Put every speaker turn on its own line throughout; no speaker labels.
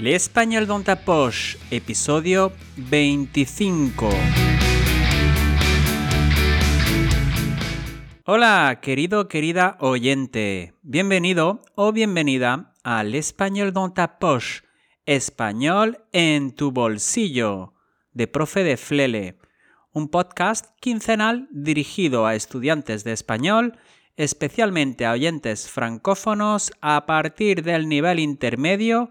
L'Espagnol dans ta poche, episodio 25. Hola, querido, querida oyente. Bienvenido o bienvenida a L'Espagnol dans ta español en tu bolsillo, de profe de Flele, un podcast quincenal dirigido a estudiantes de español, especialmente a oyentes francófonos a partir del nivel intermedio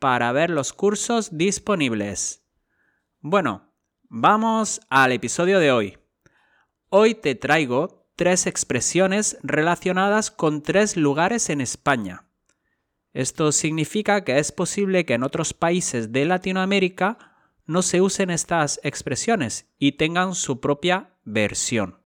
para ver los cursos disponibles. Bueno, vamos al episodio de hoy. Hoy te traigo tres expresiones relacionadas con tres lugares en España. Esto significa que es posible que en otros países de Latinoamérica no se usen estas expresiones y tengan su propia versión.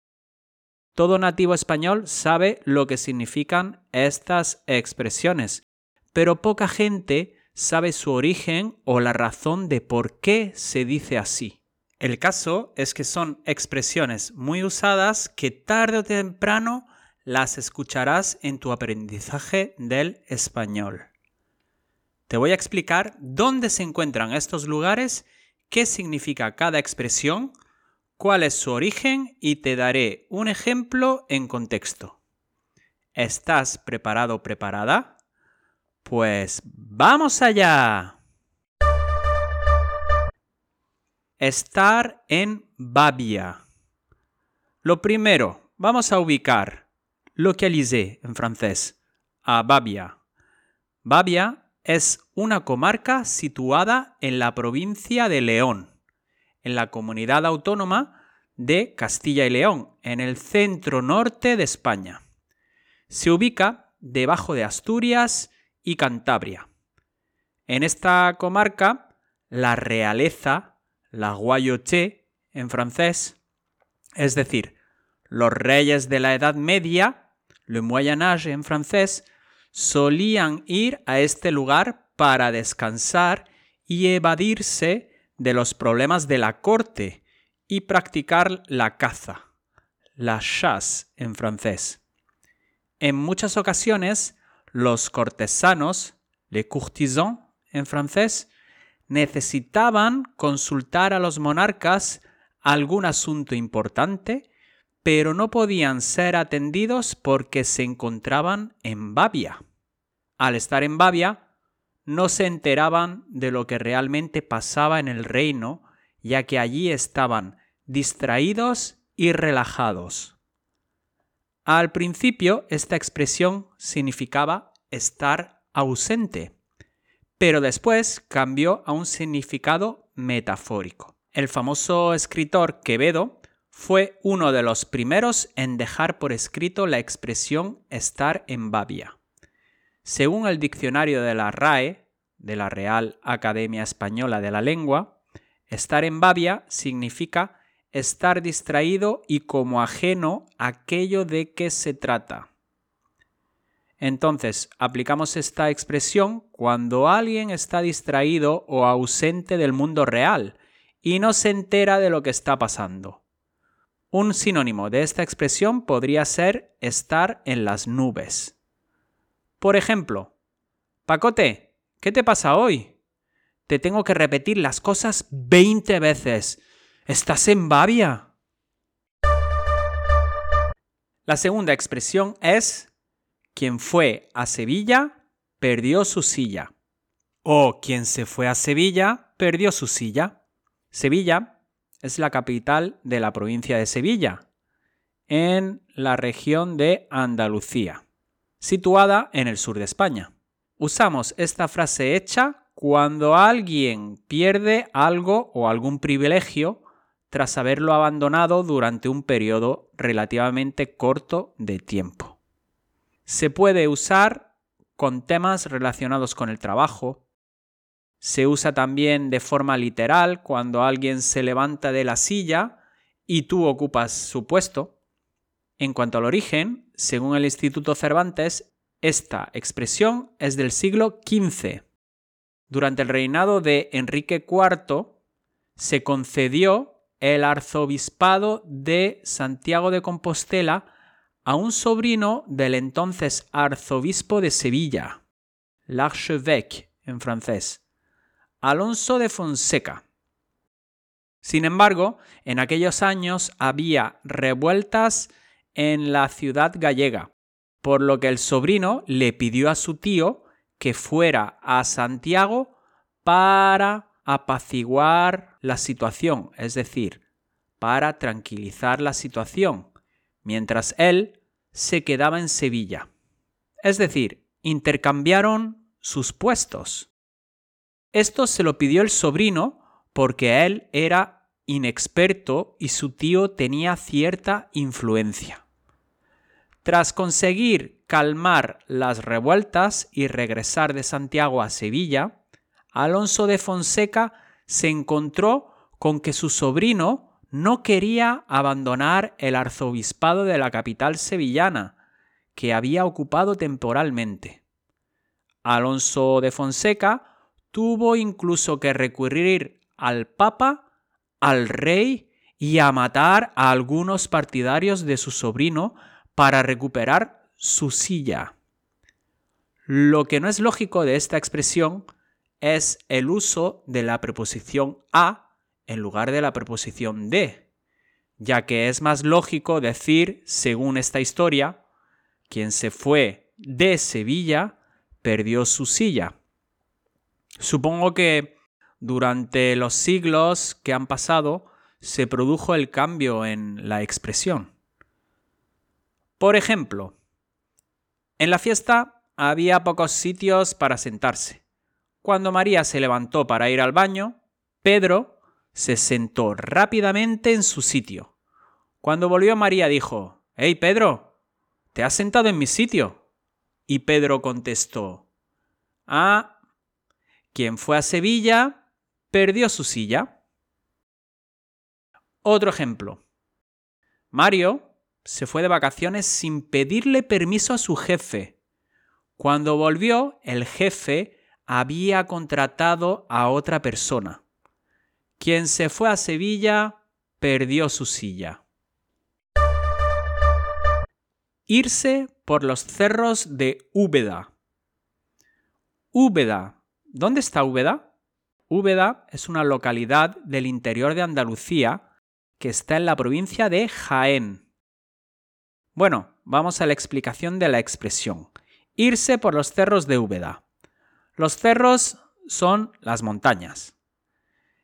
Todo nativo español sabe lo que significan estas expresiones, pero poca gente sabe su origen o la razón de por qué se dice así. El caso es que son expresiones muy usadas que tarde o temprano las escucharás en tu aprendizaje del español. Te voy a explicar dónde se encuentran estos lugares, qué significa cada expresión, cuál es su origen y te daré un ejemplo en contexto. ¿Estás preparado o preparada? Pues vamos allá. Estar en Babia. Lo primero, vamos a ubicar, localiser en francés, a Babia. Babia es una comarca situada en la provincia de León, en la comunidad autónoma de Castilla y León, en el centro norte de España. Se ubica debajo de Asturias y Cantabria. En esta comarca, la realeza, la royauté en francés, es decir, los reyes de la Edad Media, le Moyen Âge en francés, solían ir a este lugar para descansar y evadirse de los problemas de la corte y practicar la caza, la chasse en francés. En muchas ocasiones, los cortesanos, les courtisans en francés, necesitaban consultar a los monarcas algún asunto importante, pero no podían ser atendidos porque se encontraban en Babia. Al estar en Babia, no se enteraban de lo que realmente pasaba en el reino, ya que allí estaban distraídos y relajados. Al principio, esta expresión significaba estar ausente, pero después cambió a un significado metafórico. El famoso escritor Quevedo fue uno de los primeros en dejar por escrito la expresión estar en babia. Según el diccionario de la RAE, de la Real Academia Española de la Lengua, estar en babia significa estar distraído y como ajeno aquello de que se trata. Entonces, aplicamos esta expresión cuando alguien está distraído o ausente del mundo real y no se entera de lo que está pasando. Un sinónimo de esta expresión podría ser estar en las nubes. Por ejemplo, Pacote, ¿qué te pasa hoy? Te tengo que repetir las cosas 20 veces. ¿Estás en Babia? La segunda expresión es quien fue a Sevilla perdió su silla. O quien se fue a Sevilla perdió su silla. Sevilla es la capital de la provincia de Sevilla, en la región de Andalucía, situada en el sur de España. Usamos esta frase hecha cuando alguien pierde algo o algún privilegio tras haberlo abandonado durante un periodo relativamente corto de tiempo. Se puede usar con temas relacionados con el trabajo, Se usa también de forma literal cuando alguien se levanta de la silla y tú ocupas su puesto. En cuanto al origen, según el Instituto Cervantes, esta expresión es del siglo XV. Durante el reinado de Enrique IV se concedió el arzobispado de Santiago de Compostela a un sobrino del entonces arzobispo de Sevilla, l'archevêque en francés, Alonso de Fonseca. Sin embargo, en aquellos años había revueltas en la ciudad gallega, por lo que el sobrino le pidió a su tío que fuera a Santiago para apaciguar la situación, es decir, para tranquilizar la situación, mientras él se quedaba en Sevilla. Es decir, intercambiaron sus puestos. Esto se lo pidió el sobrino porque él era inexperto y su tío tenía cierta influencia. Tras conseguir calmar las revueltas y regresar de Santiago a Sevilla, Alonso de Fonseca se encontró con que su sobrino no quería abandonar el arzobispado de la capital sevillana, que había ocupado temporalmente. Alonso de Fonseca tuvo incluso que recurrir al Papa, al rey y a matar a algunos partidarios de su sobrino para recuperar su silla. Lo que no es lógico de esta expresión es el uso de la preposición a en lugar de la preposición de, ya que es más lógico decir, según esta historia, quien se fue de Sevilla perdió su silla. Supongo que durante los siglos que han pasado se produjo el cambio en la expresión. Por ejemplo, en la fiesta había pocos sitios para sentarse. Cuando María se levantó para ir al baño, Pedro se sentó rápidamente en su sitio. Cuando volvió María dijo, Hey Pedro, ¿te has sentado en mi sitio? Y Pedro contestó, Ah, quien fue a Sevilla perdió su silla. Otro ejemplo. Mario se fue de vacaciones sin pedirle permiso a su jefe. Cuando volvió, el jefe había contratado a otra persona. Quien se fue a Sevilla perdió su silla. Irse por los cerros de Úbeda. Úbeda. ¿Dónde está Úbeda? Úbeda es una localidad del interior de Andalucía que está en la provincia de Jaén. Bueno, vamos a la explicación de la expresión. Irse por los cerros de Úbeda. Los cerros son las montañas.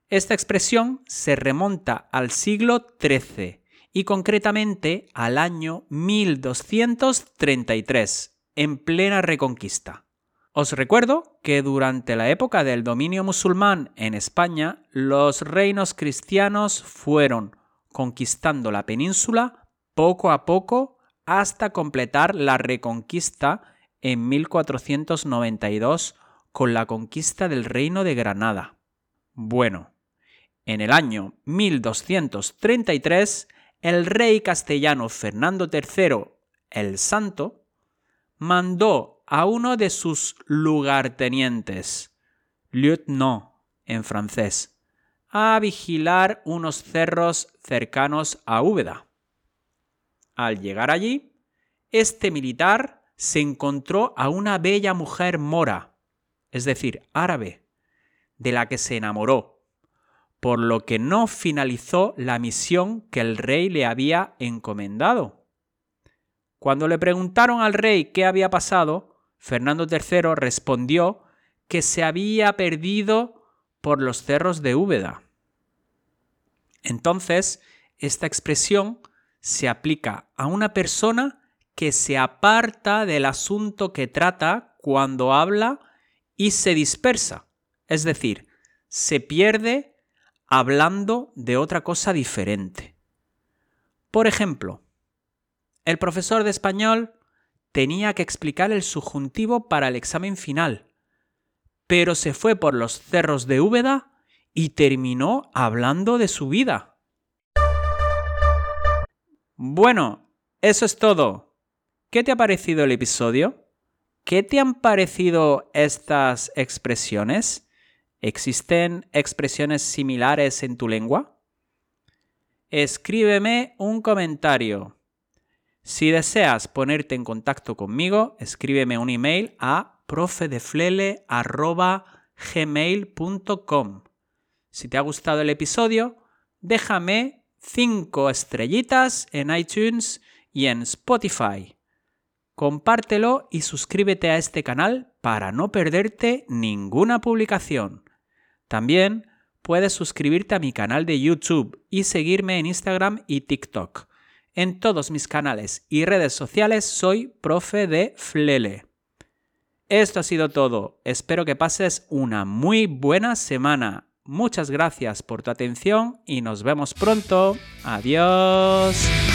Esta expresión se remonta al siglo XIII y concretamente al año 1233, en plena reconquista. Os recuerdo que durante la época del dominio musulmán en España, los reinos cristianos fueron conquistando la península poco a poco hasta completar la reconquista en 1492 con la conquista del reino de Granada. Bueno, en el año 1233, el rey castellano Fernando III el Santo mandó a uno de sus lugartenientes, lieutenant en francés, a vigilar unos cerros cercanos a Úbeda. Al llegar allí, este militar se encontró a una bella mujer mora, es decir, árabe, de la que se enamoró, por lo que no finalizó la misión que el rey le había encomendado. Cuando le preguntaron al rey qué había pasado, Fernando III respondió que se había perdido por los cerros de Úbeda. Entonces, esta expresión se aplica a una persona que se aparta del asunto que trata cuando habla y se dispersa, es decir, se pierde hablando de otra cosa diferente. Por ejemplo, el profesor de español tenía que explicar el subjuntivo para el examen final, pero se fue por los cerros de Úbeda y terminó hablando de su vida. Bueno, eso es todo. ¿Qué te ha parecido el episodio? ¿Qué te han parecido estas expresiones? ¿Existen expresiones similares en tu lengua? Escríbeme un comentario. Si deseas ponerte en contacto conmigo, escríbeme un email a profedeflele.gmail.com. Si te ha gustado el episodio, déjame 5 estrellitas en iTunes y en Spotify. Compártelo y suscríbete a este canal para no perderte ninguna publicación. También puedes suscribirte a mi canal de YouTube y seguirme en Instagram y TikTok. En todos mis canales y redes sociales soy profe de Flele. Esto ha sido todo. Espero que pases una muy buena semana. Muchas gracias por tu atención y nos vemos pronto. Adiós.